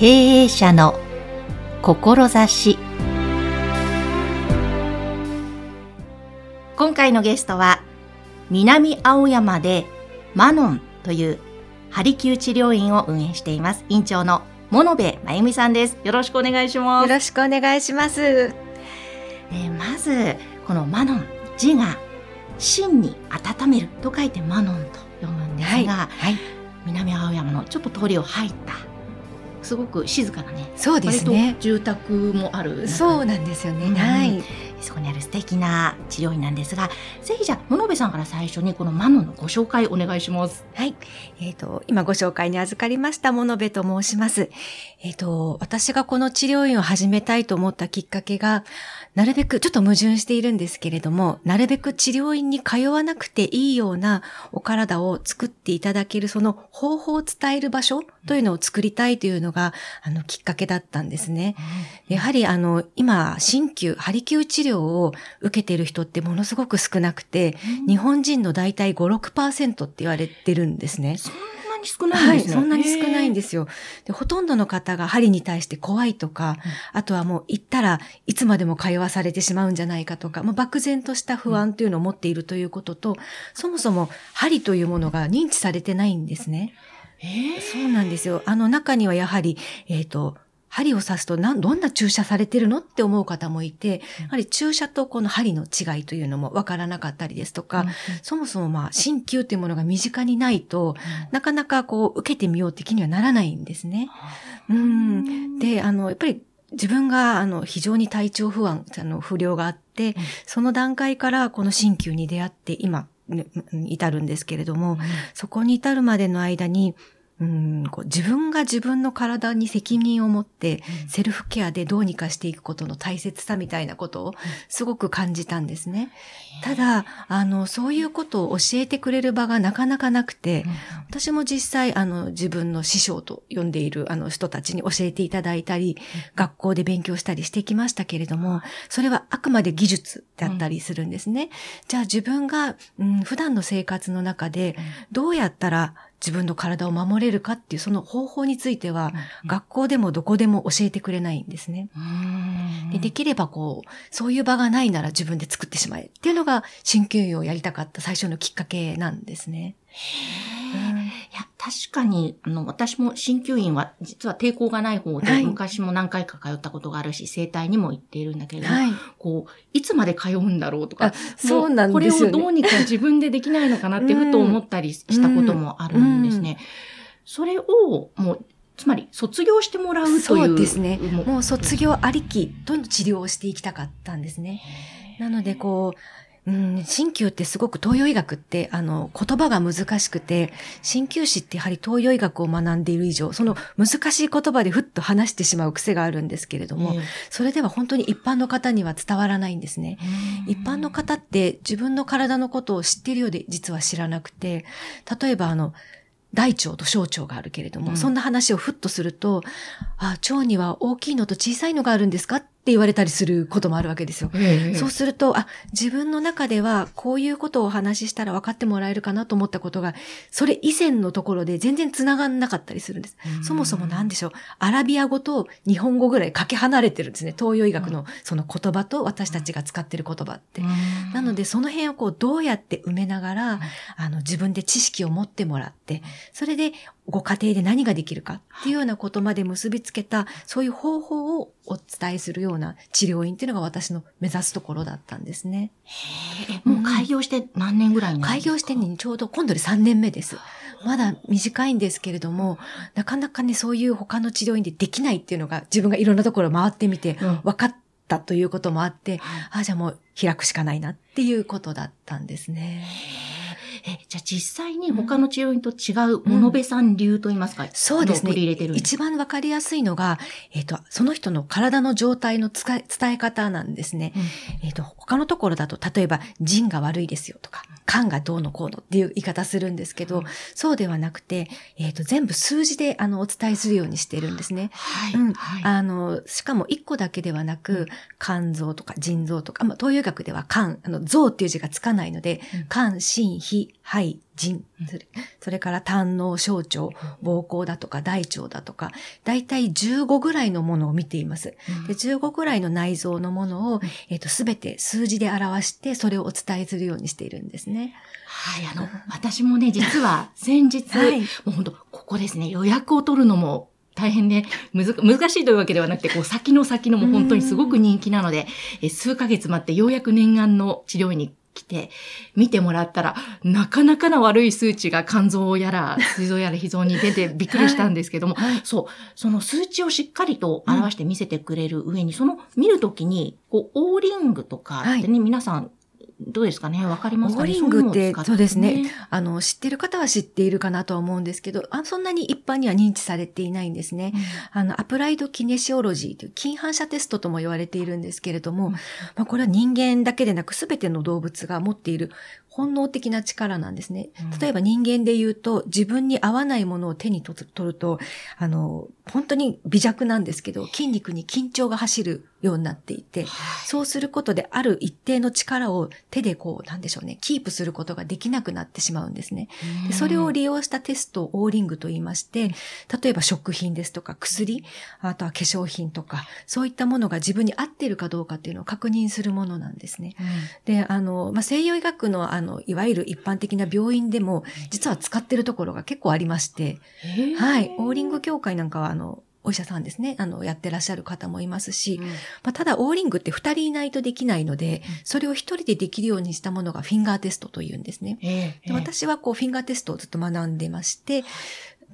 経営者の志。今回のゲストは南青山でマノンというハリキュー治療院を運営しています院長の物部真由美さんです。よろしくお願いします。よろしくお願いします。えー、まずこのマノン字が真に温めると書いてマノンと読むんですが、はいはい、南青山のちょっと通りを入ったすごく静かなねそうですね。住宅もあるそうなんですよね、うん、はいそこにある素敵な治療院なんですがぜひじゃあ物部さんから最初にこのマノンのご紹介お願いします。はい。えっ、ー、と今ご紹介に預かりました物部と申します。えっ、ー、と私がこの治療院を始めたいと思ったきっかけがなるべく、ちょっと矛盾しているんですけれども、なるべく治療院に通わなくていいようなお体を作っていただける、その方法を伝える場所というのを作りたいというのが、あの、きっかけだったんですね。やはり、あの、今、鍼灸、ハリキュー治療を受けている人ってものすごく少なくて、日本人の大体5、6%って言われてるんですね。に少ないんですね。はい、そんなに少ないんですよ。で、ほとんどの方が針に対して怖いとか、うん、あとはもう行ったらいつまでも通わされてしまうんじゃないかとか、まあ、漠然とした不安というのを持っているということと、うん、そもそも針というものが認知されてないんですね。えー、そうなんですよ。あの中にはやはり、えっ、ー、と、針を刺すと何、どんな注射されてるのって思う方もいて、やはり注射とこの針の違いというのもわからなかったりですとか、うん、そもそもまあ、鍼灸というものが身近にないと、うん、なかなかこう、受けてみようって気にはならないんですね。うん。で、あの、やっぱり自分が、あの、非常に体調不安、あの、不良があって、その段階からこの鍼灸に出会って今、至るんですけれども、そこに至るまでの間に、うんこう自分が自分の体に責任を持って、セルフケアでどうにかしていくことの大切さみたいなことをすごく感じたんですね。ただ、あの、そういうことを教えてくれる場がなかなかなくて、私も実際、あの、自分の師匠と呼んでいるあの人たちに教えていただいたり、学校で勉強したりしてきましたけれども、それはあくまで技術だったりするんですね。じゃあ自分が、うん、普段の生活の中で、どうやったら自分の体を守れるかっていうその方法については、学校でもどこでも教えてくれないんですね。でできればこう、そういう場がないなら自分で作ってしまえっていうのが鍼灸医をやりたかった最初のきっかけなんですね。いや、確かに、あの、私も鍼灸院は実は抵抗がない方で、はい、昔も何回か通ったことがあるし、整体にも行っているんだけれども、はい、こう、いつまで通うんだろうとか、そうなんですよ、ね、これをどうにか自分でできないのかなってふと思ったりしたこともあるんですね。それを、もう、つまり卒業してもらうという。そうですね。もう卒業ありきとの治療をしていきたかったんですね。なので、こう、うん、鍼灸ってすごく東洋医学って、あの、言葉が難しくて、鍼灸師ってやはり東洋医学を学んでいる以上、その難しい言葉でふっと話してしまう癖があるんですけれども、それでは本当に一般の方には伝わらないんですね。一般の方って自分の体のことを知っているようで実は知らなくて、例えばあの、大腸と小腸があるけれども、うん、そんな話をふっとすると、あ、腸には大きいのと小さいのがあるんですかって言われたりすることもあるわけですよ。えそうすると、あ、自分の中ではこういうことをお話ししたら分かってもらえるかなと思ったことが、それ以前のところで全然繋がんなかったりするんです。そもそも何でしょう。アラビア語と日本語ぐらいかけ離れてるんですね。東洋医学のその言葉と私たちが使ってる言葉って。なので、その辺をこうどうやって埋めながら、あの自分で知識を持ってもらって、それでご家庭で何ができるかっていうようなことまで結びつけた、そういう方法をお伝えするような治療院っていうのが私の目指すところだったんですね。へもう開業して何年ぐらいになるんですか？開業してにちょうど今度で3年目です。まだ短いんですけれども、なかなかね、そういう他の治療院でできないっていうのが自分がいろんなところ回ってみて分かったということもあって、うん、ああ、じゃあもう開くしかないなっていうことだったんですね。え、じゃあ実際に他の治療院と違う物部さん流と言いますか、うん、そうですね。一番わかりやすいのが、えっ、ー、と、その人の体の状態の伝え方なんですね。うん、えっ、ー、と、他のところだと、例えば、腎が悪いですよとか、肝がどうのこうのっていう言い方するんですけど、うん、そうではなくて、えっ、ー、と、全部数字で、あの、お伝えするようにしているんですね。はい。うん。はい、あの、しかも一個だけではなく、肝臓とか腎臓とか、まあ、東洋学では肝、あの、臓っていう字がつかないので、肝、心、脾、肺、腎、それから胆の小腸、膀胱だとか大腸だとか、だいたい15ぐらいのものを見ています。で15ぐらいの内臓のものを、えっ、ー、と、すべて数字で表して、それをお伝えするようにしているんですね。はい、あの、私もね、実は先日、はい、もう本当ここですね、予約を取るのも大変で、難しいというわけではなくて、こう先の先のも本当にすごく人気なので、え数ヶ月待ってようやく念願の治療院に来て、見てもらったら、なかなかな悪い数値が肝臓やら、膵臓やら脾臓に出てびっくりしたんですけども、はい、そう、その数値をしっかりと表して見せてくれる上に、うん、その見るときに、こう、オーリングとかってね、はい、皆さんどうですかね？わかりますかね？オーリングって、そうですね。あの、知ってる方は知っているかなとは思うんですけど、あそんなに一般には認知されていないんですね。うん、あの、アプライドキネシオロジーという近反射テストとも言われているんですけれども、うん、まあ、これは人間だけでなく全ての動物が持っている本能的な力なんですね。例えば人間で言うと、自分に合わないものを手に取ると、あの、本当に微弱なんですけど、筋肉に緊張が走るようになっていて、そうすることである一定の力を手でこう、なんでしょうね、キープすることができなくなってしまうんですね。でそれを利用したテストをオーリングと言いまして、例えば食品ですとか薬、あとは化粧品とか、そういったものが自分に合っているかどうかっていうのを確認するものなんですね。うん、で、あの、まあ、西洋医学のあの、いわゆる一般的な病院でも、実は使ってるところが結構ありまして、はい、オーリング協会なんかはあの、お医者さんですね、あの、やってらっしゃる方もいますし、うん、まあ、ただ、オーリングって二人いないとできないので、それを一人でできるようにしたものがフィンガーテストというんですね。えー、で私はこう、フィンガーテストをずっと学んでまして、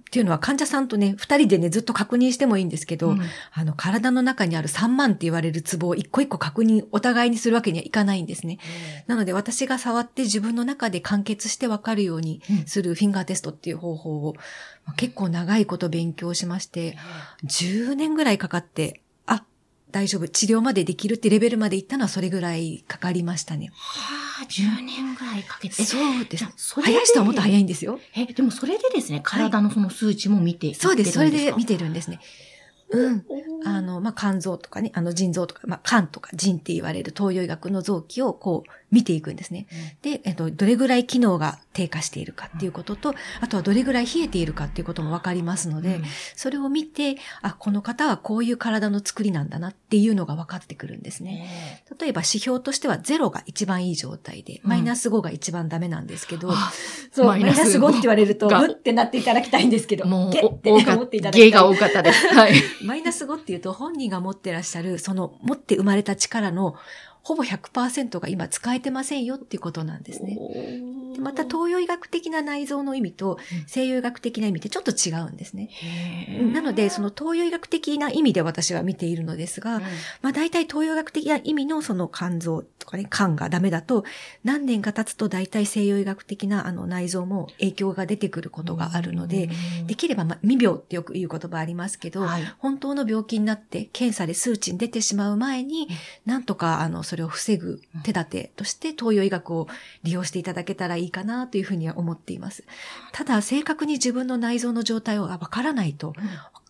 っていうのは患者さんとね、二人でね、ずっと確認してもいいんですけど、うん、あの、体の中にある3万って言われるツボを一個一個確認、お互いにするわけにはいかないんですね。うん、なので、私が触って自分の中で完結してわかるようにするフィンガーテストっていう方法を、うん、結構長いこと勉強しまして、10年ぐらいかかって、あ、大丈夫、治療までできるってレベルまで行ったのはそれぐらいかかりましたね。はあ、10年ぐらいかけて。そうです。そ早い人はもっと早いんですよ。え、でもそれでですね、体のその数値も見て、はい、そうです、それで見てるんですね。うん。あの、まあ、肝臓とかね、あの、腎臓とか、まあ、肝とか腎って言われる東洋医学の臓器をこう、見ていくんですね。うん、で、えっと、どれぐらい機能が低下しているかっていうことと、あとはどれぐらい冷えているかっていうこともわかりますので、うん、それを見て、あ、この方はこういう体の作りなんだなっていうのが分かってくるんですね。例えば指標としては0が一番いい状態で、マイナス5が一番ダメなんですけど、うん、そう、マイナス5って言われると、うってなっていただきたいんですけど、もう、ゲって思っていただきたい。ゲが多かったです。はい。マイナス5っていうと、本人が持ってらっしゃる、その、持って生まれた力のほぼ100%が今使えてませんよっていうことなんですね。また東洋医学的な内臓の意味と西洋医学的な意味ってちょっと違うんですね。なので、その東洋医学的な意味で私は見ているのですが、うん、まあ大体東洋医学的な意味のその肝臓とかね、肝がダメだと、何年か経つと大体西洋医学的なあの内臓も影響が出てくることがあるので、できれば、まあ、未病ってよく言う言葉ありますけど、はい、本当の病気になって検査で数値に出てしまう前に、なんとかあの、それを防ぐ手立てとして東洋医学を利用していただけたらいいかなというふうには思っています。ただ、正確に自分の内臓の状態をわからないと、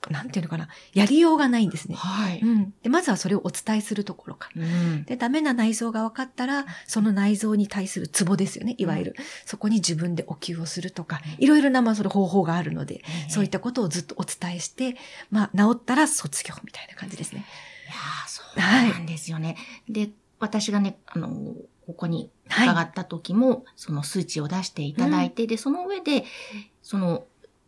なんていうのかな、やりようがないんですね。はい。うん。で、まずはそれをお伝えするところか。うん、で、ダメな内臓が分かったら、その内臓に対するツボですよね、いわゆる。うん、そこに自分でお灸をするとか、いろいろな、まあ、その方法があるので、そういったことをずっとお伝えして、まあ、治ったら卒業みたいな感じですね。いやそうなんですよね。はい、で、私がね、あの、ここに伺った時も、はい、その数値を出していただいて、うん、で、その上で、その、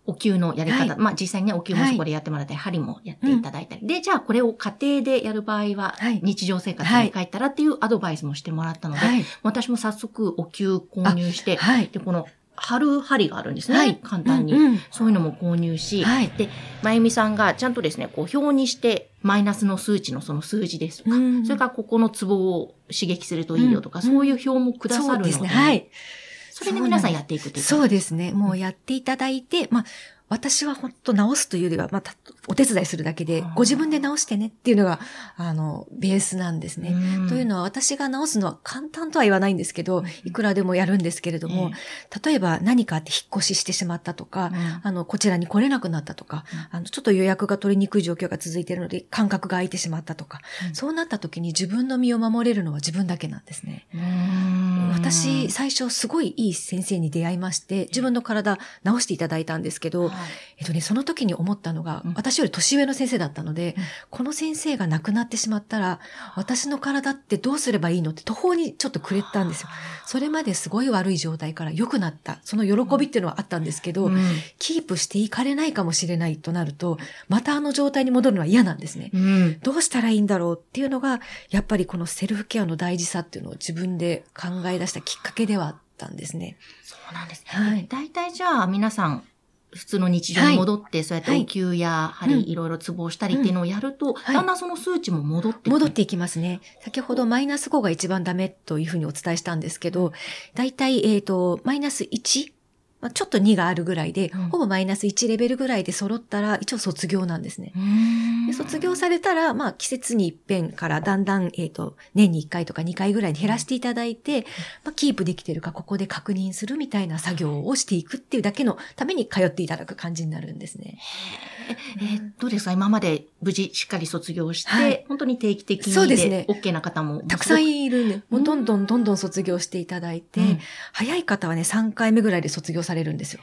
お灸のやり方、はい、まあ実際にね、お灸もそこでやってもらったり、はい、針もやっていただいたり、うん、で、じゃあこれを家庭でやる場合は、日常生活に帰ったらっていうアドバイスもしてもらったので、私も早速お灸購入して、で、この貼る針があるんですね。はい、簡単に、うんうん、そういうのも購入し、はい、で、まゆみさんがちゃんとですね、こう表にして、マイナスの数値のその数字ですとか、うん、それからここのツボを刺激するといいよとか、うん、そういう表もくださるので、そうですね、はい。それで皆さんやっていくっていうそうですね。もうやっていただいて、まあ、私は本当直すというよりは、また、お手伝いするだけで、ご自分で直してねっていうのが、あの、ベースなんですね。というのは、私が直すのは簡単とは言わないんですけど、いくらでもやるんですけれども、例えば何かあって引っ越ししてしまったとか、あの、こちらに来れなくなったとか、あの、ちょっと予約が取りにくい状況が続いているので、感覚が空いてしまったとか、そうなった時に自分の身を守れるのは自分だけなんですね。私、最初すごいいい先生に出会いまして、自分の体直していただいたんですけど、えっとね、その時に思ったのが、私より年上の先生だったので、この先生が亡くなってしまったら、私の体ってどうすればいいのって途方にちょっとくれたんですよ。それまですごい悪い状態から良くなった。その喜びっていうのはあったんですけど、キープしていかれないかもしれないとなると、またあの状態に戻るのは嫌なんですね。どうしたらいいんだろうっていうのが、やっぱりこのセルフケアの大事さっていうのを自分で考え出したきっかけではあったんですね。そうなんですね。はい。大体じゃあ皆さん、普通の日常に戻って、はい、そうやってお灸や針、いろいろツボをしたりっていうのをやると、うん、だんだんその数値も戻って戻っていきますね。先ほどマイナス5が一番ダメというふうにお伝えしたんですけど、大体、えっ、ー、と、マイナス1まあ、ちょっと2があるぐらいで、うん、ほぼマイナス1レベルぐらいで揃ったら、一応卒業なんですね。で卒業されたら、まあ、季節に一遍からだんだん、えっ、ー、と、年に1回とか2回ぐらいに減らしていただいて、まあ、キープできてるか、ここで確認するみたいな作業をしていくっていうだけのために通っていただく感じになるんですね。えー、どうですか？今まで無事しっかり卒業して、はい、本当に定期的にそうですね。OK な方も。たくさんいるんで、もうどんどんどんどん卒業していただいて、うん、早い方はね、3回目ぐらいで卒業されるんですよ。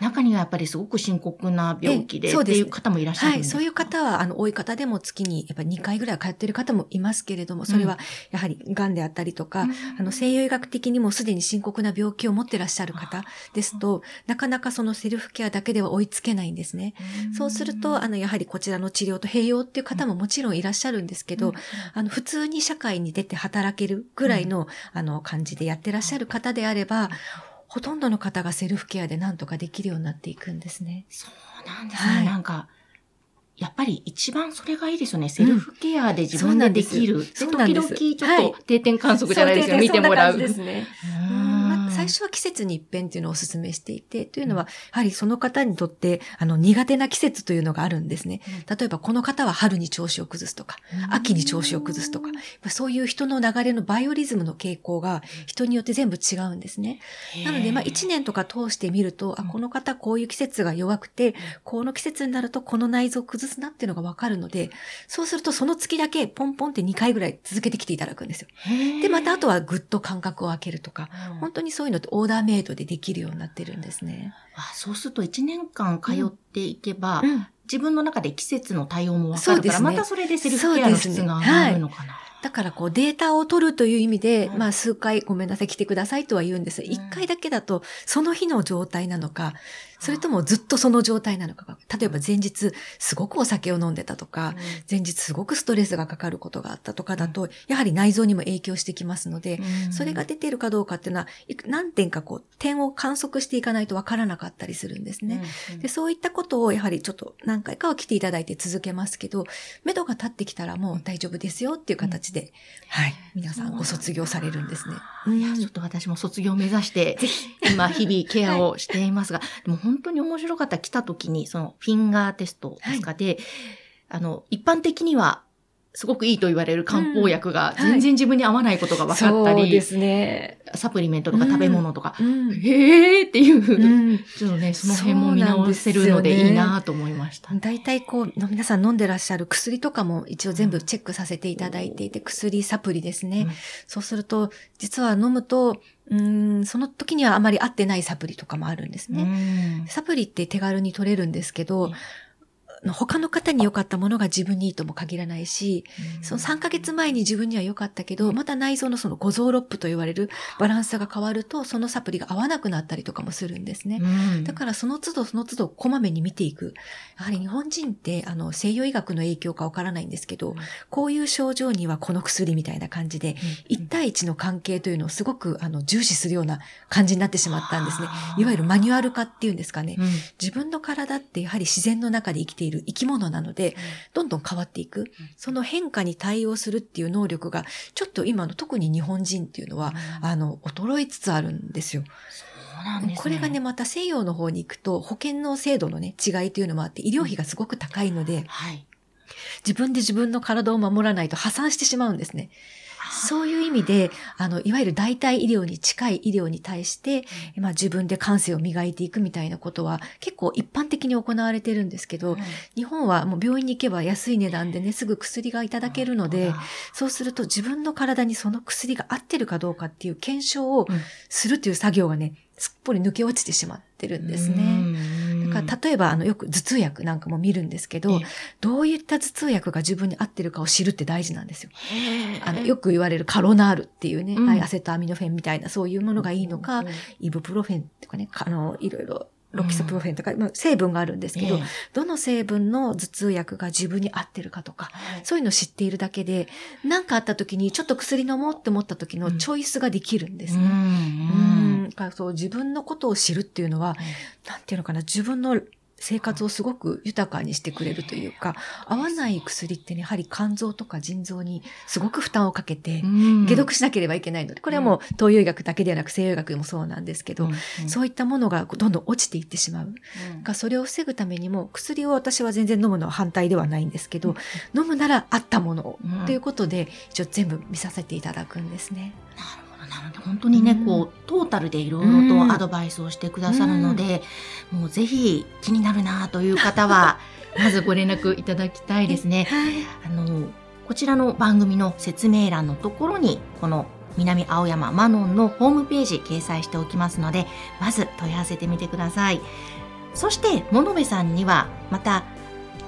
中にはやっぱりすごく深刻な病気で、そうっていう方もいらっしゃるんですか、はい、そういう方は、あの、多い方でも月にやっぱり2回ぐらい通っている方もいますけれども、それはやはり癌であったりとか、うん、あの、西洋医学的にもすでに深刻な病気を持ってらっしゃる方ですと、なかなかそのセルフケアだけでは追いつけないんですね。そうすると、あの、やはりこちらの治療と併用っていう方ももちろんいらっしゃるんですけど、あの、普通に社会に出て働けるぐらいの、あの、感じでやってらっしゃる方であれば、ほとんどの方がセルフケアで何とかできるようになっていくんですね。そうなんですね。はい、なんか、やっぱり一番それがいいですよね。セルフケアで自分でできる。うん、で時々ちょっと定点観測じゃないですよ。見てもらう。ですね。最初は季節に一遍っていうのをお勧めしていて、というのは、やはりその方にとって、あの、苦手な季節というのがあるんですね。例えば、この方は春に調子を崩すとか、秋に調子を崩すとか、そういう人の流れのバイオリズムの傾向が人によって全部違うんですね。なので、まあ、一年とか通してみると、あ、この方こういう季節が弱くて、この季節になるとこの内臓を崩すなっていうのがわかるので、そうするとその月だけポンポンって2回ぐらい続けてきていただくんですよ。で、またあとはぐっと間隔を空けるとか、本当にそういうのってオーダーメイドでできるようになってるんですね。あそうすると1年間通っていけば、うん、自分の中で季節の対応もわかるから、ね、またそれでセルフケアの質が上がるのかな。だからこうデータを取るという意味で、まあ数回ごめんなさい来てくださいとは言うんです。一、回だけだとその日の状態なのか、それともずっとその状態なのか。例えば前日すごくお酒を飲んでたとか、前日すごくストレスがかかることがあったとかだと、やはり内臓にも影響してきますので、それが出ているかどうかっていうのは、何点かこう点を観測していかないとわからなかったりするんですね。でそういったことをやはりちょっと何回かは来ていただいて続けますけど、目処が立ってきたらもう大丈夫ですよっていう形で、はい。皆さんご卒業されるんですね。いや、ちょっと私も卒業を目指して、今日々ケアをしていますが、でも本当に面白かった。来た時に、そのフィンガーテストですか？で、はい、あの、一般的にはすごくいいと言われる漢方薬が全然自分に合わないことが分かったり、そうですね。サプリメントとか食べ物とか、うん、へーっていう、うん、ちょっとね、その辺も見直せるのでいいなと思いました。大体、こう、皆さん飲んでらっしゃる薬とかも一応全部チェックさせていただいていて、薬、サプリですね。そうすると、実は飲むと、うん、その時にはあまり合ってないサプリとかもあるんですね。サプリって手軽に取れるんですけど、他の方に良かったものが自分にいいとも限らないし、その3ヶ月前に自分には良かったけど、また内臓のその五臓六腑と言われるバランスが変わると、そのサプリが合わなくなったりとかもするんですね。だからその都度その都度こまめに見ていく。やはり日本人ってあの西洋医学の影響かわからないんですけど、こういう症状にはこの薬みたいな感じで、1対1の関係というのをすごくあの重視するような感じになってしまったんですね。いわゆるマニュアル化っていうんですかね。自分の体ってやはり自然の中で生きているる生き物なので、どんどん変わっていく。その変化に対応するっていう能力が、ちょっと今の特に日本人っていうのは、あの、衰えつつあるんですよ。ね、これがね、また西洋の方に行くと保険の制度のね、違いというのもあって、医療費がすごく高いので、うん、はい、自分で自分の体を守らないと破産してしまうんですね。そういう意味で、あの、いわゆる代替医療に近い医療に対して、うん、まあ自分で感性を磨いていくみたいなことは結構一般的に行われてるんですけど、うん、日本はもう病院に行けば安い値段でね、すぐ薬がいただけるので、そうすると自分の体にその薬が合ってるかどうかっていう検証をするという作業がね、すっぽり抜け落ちてしまってるんですね。だから例えば、あの、よく頭痛薬なんかも見るんですけど、どういった頭痛薬が自分に合ってるかを知るって大事なんですよ。あの、よく言われるカロナールっていうね、うん、アセトアミノフェンみたいなそういうものがいいのか、うん、イブプロフェンとかね、あの、いろいろロキソプロフェンとか、うん、成分があるんですけど、えー、どの成分の頭痛薬が自分に合ってるかとか、はい、そういうのを知っているだけで、何かあった時にちょっと薬飲もうって思った時のチョイスができるんですね。うん。うんかそう自分のことを知るっていうのは、うん、なんていうのかな、自分の生活をすごく豊かにしてくれるというか、合わない薬ってね、やはり肝臓とか腎臓にすごく負担をかけて、解毒しなければいけないので、これはもう東洋医学だけではなく西洋医学でもそうなんですけど、そういったものがどんどん落ちていってしまう。うん、それを防ぐためにも、薬を私は全然飲むのは反対ではないんですけど、飲むなら合ったものを、ということで、一応全部見させていただくんですね。なるほど。なので本当にね、うん、こうトータルでいろいろとアドバイスをしてくださるので、うん、もうぜひ気になるなという方は まずご連絡いただきたいですね。はい、あのこちらの番組の説明欄のところにこの南青山マノンのホームページ掲載しておきますのでまず問い合わせてみてください。そして物部さんにはまた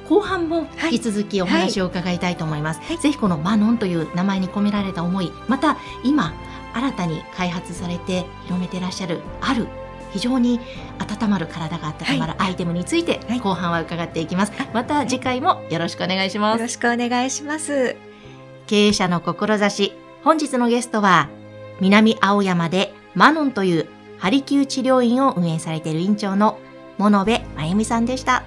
後半も引き続きお話を伺いたいと思います。はいはい、ぜひこのマノンという名前に込められた思い、また今新たに開発されて広めてらっしゃるある非常に温まる体が温まるアイテムについて後半は伺っていきます、はい、また次回もよろしくお願いします。よろしくお願いします。経営者の志。本日のゲストは南青山でマノンというハリキュー治療院を運営されている院長の物部真由美さんでした。